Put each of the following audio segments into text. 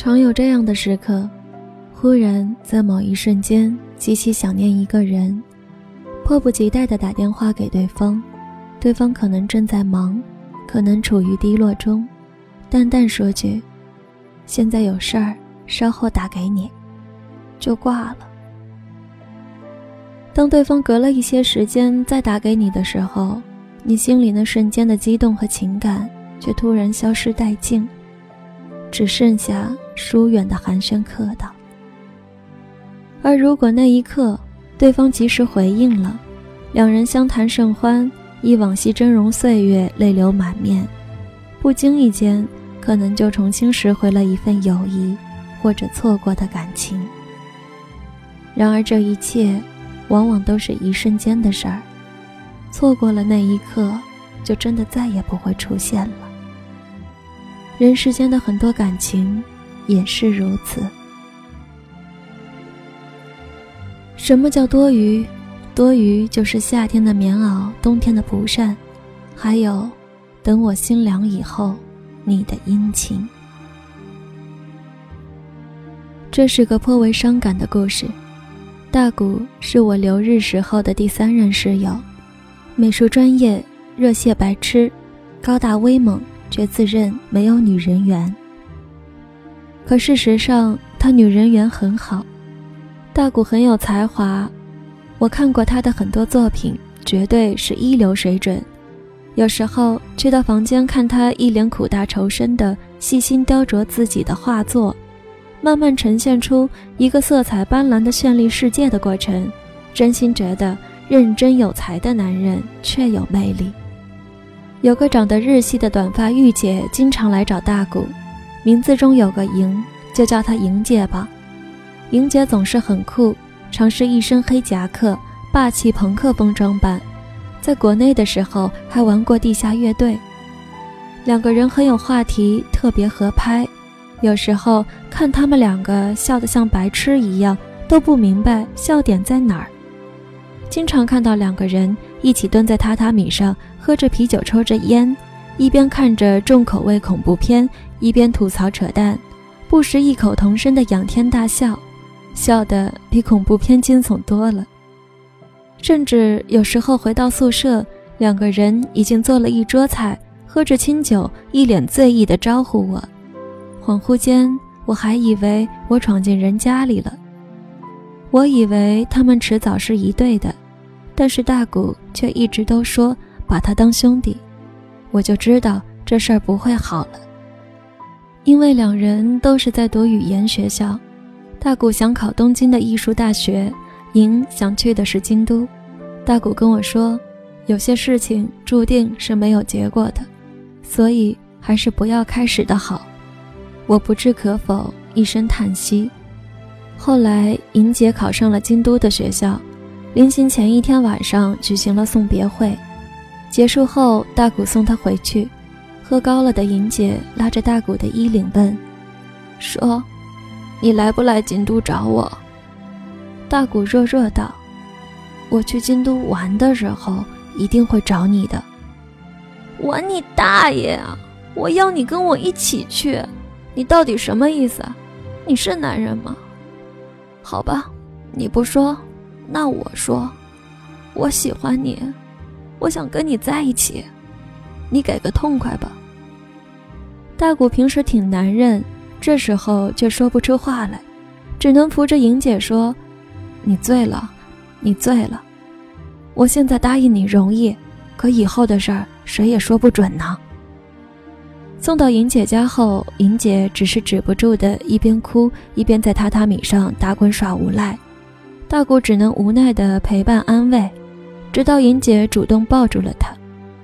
常有这样的时刻，忽然在某一瞬间极其想念一个人，迫不及待地打电话给对方，对方可能正在忙，可能处于低落中，淡淡说句：“现在有事儿，稍后打给你。”就挂了。当对方隔了一些时间再打给你的时候，你心里那瞬间的激动和情感却突然消失殆尽，只剩下疏远的寒暄客套。而如果那一刻对方及时回应了，两人相谈甚欢，忆往昔峥嵘岁月，泪流满面，不经意间可能就重新拾回了一份友谊，或者错过的感情。然而这一切，往往都是一瞬间的事儿，错过了那一刻，就真的再也不会出现了。人世间的很多感情，也是如此。什么叫多余？多余就是夏天的棉袄，冬天的蒲扇，还有，等我心凉以后，你的殷勤。这是个颇为伤感的故事。大谷是我留日时候的第三任室友，美术专业，热血白痴，高大威猛，却自认没有女人缘。可事实上，他女人缘很好。大谷很有才华，我看过他的很多作品，绝对是一流水准。有时候去到房间看他一脸苦大仇深的细心雕琢自己的画作。慢慢呈现出一个色彩斑斓的绚丽世界的过程，真心觉得认真有才的男人确有魅力。有个长得日系的短发御姐经常来找大谷，名字中有个莹，就叫她莹姐吧。莹姐总是很酷，常是一身黑夹克，霸气朋克风装扮。在国内的时候还玩过地下乐队，两个人很有话题，特别合拍。有时候看他们两个笑得像白痴一样，都不明白笑点在哪儿。经常看到两个人一起蹲在榻榻米上，喝着啤酒，抽着烟，一边看着重口味恐怖片，一边吐槽扯淡，不时异口同声的仰天大笑，笑得比恐怖片惊悚多了。甚至有时候回到宿舍，两个人已经做了一桌菜，喝着清酒，一脸醉意的招呼我。恍惚间，我还以为我闯进人家里了。我以为他们迟早是一对的，但是大古却一直都说把他当兄弟，我就知道这事儿不会好了。因为两人都是在读语言学校，大谷想考东京的艺术大学，莹想去的是京都。大谷跟我说，有些事情注定是没有结果的，所以还是不要开始的好。我不置可否，一声叹息。后来，莹姐考上了京都的学校，临行前一天晚上举行了送别会。结束后，大谷送她回去，喝高了的莹姐拉着大谷的衣领问：“说，你来不来京都找我？”大谷弱弱道：“我去京都玩的时候一定会找你的。”“玩你大爷啊！我要你跟我一起去。”你到底什么意思？你是男人吗？好吧，你不说，那我说，我喜欢你，我想跟你在一起，你给个痛快吧。大谷平时挺男人，这时候却说不出话来，只能扶着莹姐说：“你醉了，你醉了。我现在答应你容易，可以后的事儿谁也说不准呢。”送到莹姐家后，莹姐只是止不住的一边哭一边在榻榻米上打滚耍无赖，大谷只能无奈的陪伴安慰，直到莹姐主动抱住了他，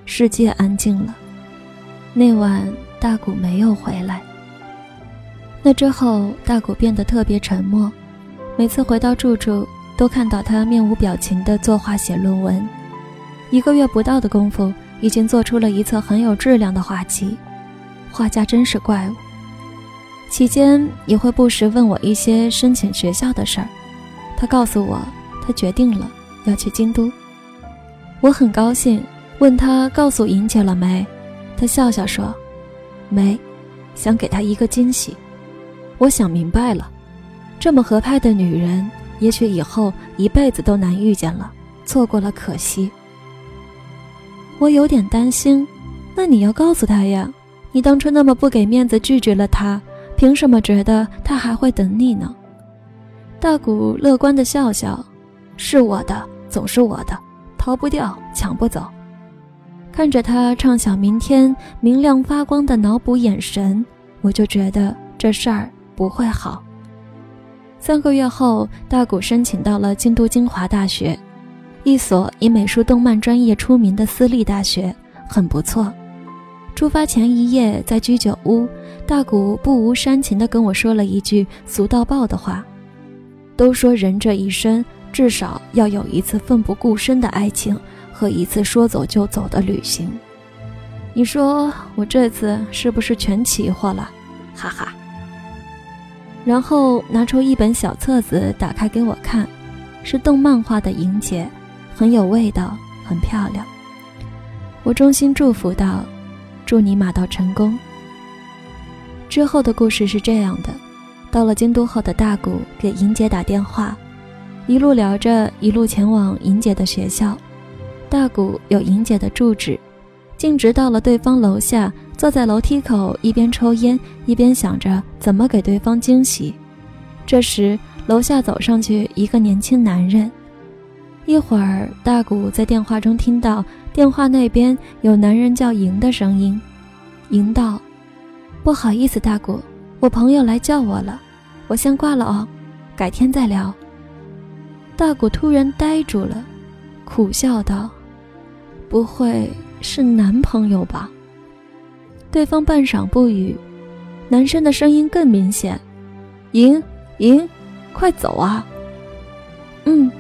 世界安静了。那晚大谷没有回来。那之后，大谷变得特别沉默，每次回到住处，都看到他面无表情的作画写论文，一个月不到的功夫，已经做出了一册很有质量的画集。画家真是怪物。期间也会不时问我一些申请学校的事儿。他告诉我，他决定了要去京都。我很高兴，问他告诉莹姐了没？他笑笑说：“没，想给她一个惊喜。”我想明白了，这么合拍的女人，也许以后一辈子都难遇见了，错过了可惜。我有点担心，那你要告诉他呀，你当初那么不给面子拒绝了他，凭什么觉得他还会等你呢？大谷乐观的笑笑，是我的，总是我的，逃不掉，抢不走。看着他畅想明天明亮发光的脑补眼神，我就觉得这事儿。不会好。三个月后，大谷申请到了京都精华大学，一所以美术动漫专业出名的私立大学，很不错。出发前一夜，在居酒屋，大谷不无煽情地跟我说了一句俗到爆的话：“都说人这一生至少要有一次奋不顾身的爱情和一次说走就走的旅行。你说我这次是不是全齐活了？哈哈。”然后拿出一本小册子，打开给我看，是动漫画的莹姐，很有味道，很漂亮。我衷心祝福道：“祝你马到成功。”之后的故事是这样的：到了京都后的大谷给莹姐打电话，一路聊着，一路前往莹姐的学校。大谷有莹姐的住址，径直到了对方楼下。坐在楼梯口，一边抽烟，一边想着怎么给对方惊喜。这时，楼下走上去一个年轻男人。一会儿，大谷在电话中听到电话那边有男人叫莹的声音。莹道：“不好意思，大谷，我朋友来叫我了，我先挂了哦，改天再聊。”大谷突然呆住了，苦笑道：“不会是男朋友吧？”对方半晌不语，男生的声音更明显：“莹莹，快走啊！”嗯。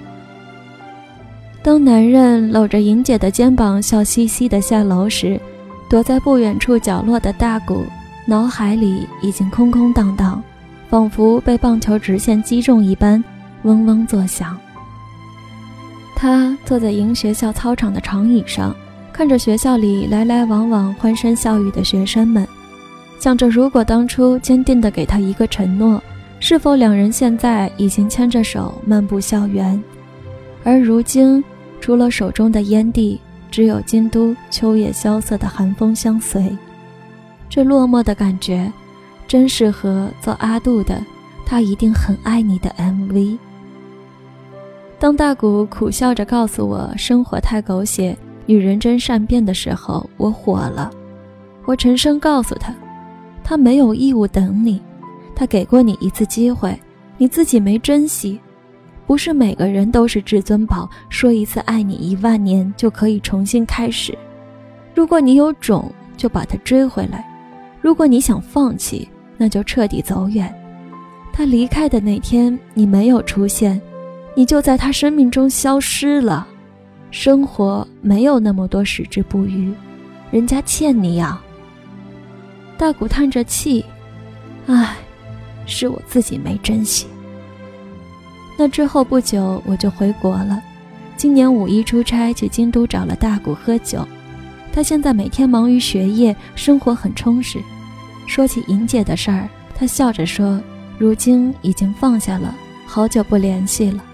当男人搂着莹姐的肩膀，笑嘻嘻的下楼时，躲在不远处角落的大谷脑海里已经空空荡荡，仿佛被棒球直线击中一般，嗡嗡作响。他坐在莹学校操场的长椅上。看着学校里来来往往欢声笑语的学生们，想着如果当初坚定地给他一个承诺，是否两人现在已经牵着手漫步校园？而如今，除了手中的烟蒂，只有京都秋夜萧瑟的寒风相随。这落寞的感觉，真适合做阿杜的《他一定很爱你》的 MV。当大谷苦笑着告诉我，生活太狗血。女人真善变的时候，我火了。我沉声告诉他，他没有义务等你，他给过你一次机会，你自己没珍惜。不是每个人都是至尊宝，说一次爱你一万年就可以重新开始。如果你有种，就把他追回来；如果你想放弃，那就彻底走远。他离开的那天，你没有出现，你就在他生命中消失了。生活没有那么多矢志不渝，人家欠你呀。大谷叹着气，唉，是我自己没珍惜。那之后不久我就回国了，今年五一出差去京都找了大谷喝酒。他现在每天忙于学业，生活很充实。说起莹姐的事儿，他笑着说：“如今已经放下了，好久不联系了。”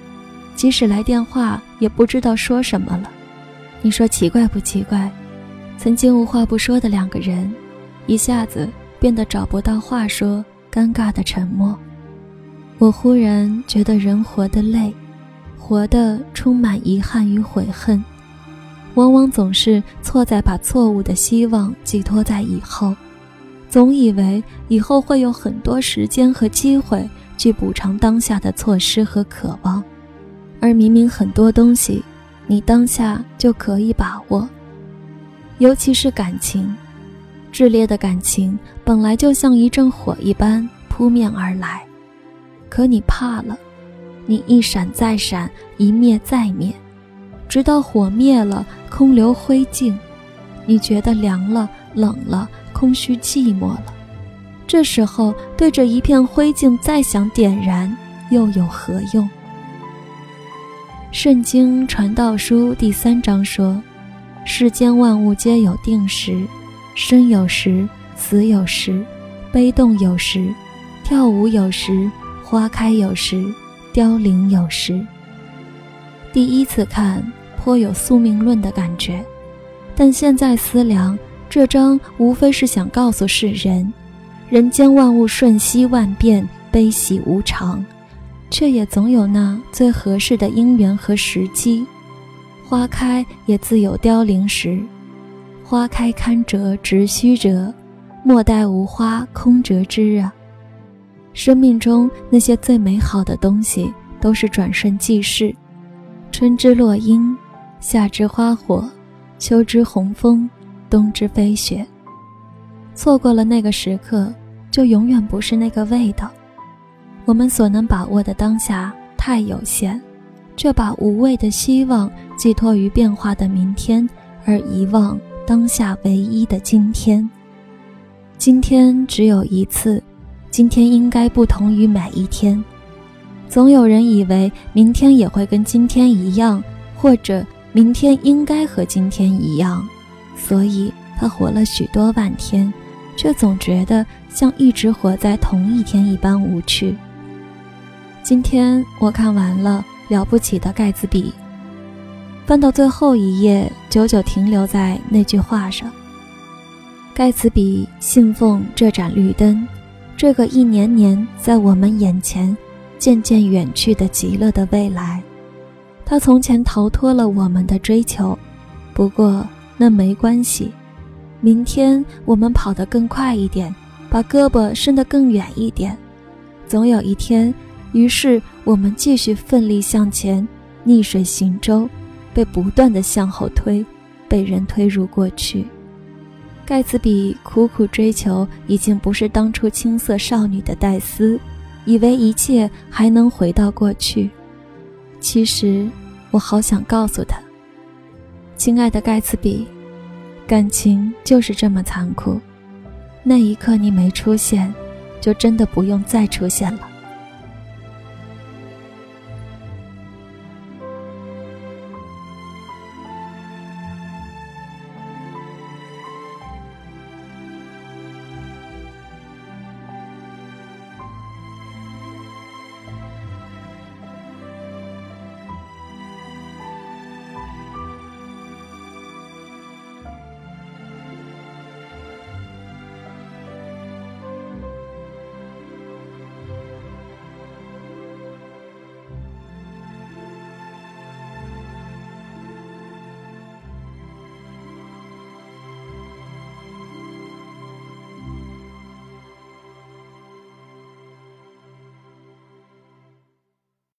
即使来电话，也不知道说什么了。你说奇怪不奇怪？曾经无话不说的两个人，一下子变得找不到话说，尴尬的沉默。我忽然觉得人活得累，活得充满遗憾与悔恨，往往总是错在把错误的希望寄托在以后，总以为以后会有很多时间和机会去补偿当下的错失和渴望。而明明很多东西，你当下就可以把握，尤其是感情，炽烈的感情本来就像一阵火一般扑面而来，可你怕了，你一闪再闪，一灭再灭，直到火灭了，空留灰烬，你觉得凉了、冷了、空虚寂寞了，这时候对着一片灰烬再想点燃，又有何用？《圣经·传道书》第三章说：“世间万物皆有定时，生有时，死有时，悲动有时，跳舞有时，花开有时，凋零有时。第一次看，颇有宿命论的感觉，但现在思量，这章无非是想告诉世人：人间万物瞬息万变，悲喜无常，却也总有那最合适的因缘和时机。花开也自有凋零时，花开堪折直须折，莫待无花空折枝啊！生命中那些最美好的东西，都是转瞬即逝。春之落樱，夏之花火，秋之红枫，冬之飞雪。错过了那个时刻，就永远不是那个味道。我们所能把握的当下太有限。却把无谓的希望寄托于变化的明天，而遗忘当下唯一的今天。今天只有一次，今天应该不同于每一天。总有人以为明天也会跟今天一样，或者明天应该和今天一样，所以他活了许多万天，却总觉得像一直活在同一天一般无趣。今天我看完了。了不起的盖茨比，翻到最后一页，久久停留在那句话上。盖茨比信奉这盏绿灯，这个一年年在我们眼前渐渐远去的极乐的未来。他从前逃脱了我们的追求，不过那没关系。明天我们跑得更快一点，把胳膊伸得更远一点，总有一天。于是我们继续奋力向前，逆水行舟，被不断的向后推，被人推入过去。盖茨比苦苦追求，已经不是当初青涩少女的黛丝，以为一切还能回到过去。其实，我好想告诉他，亲爱的盖茨比，感情就是这么残酷。那一刻你没出现，就真的不用再出现了。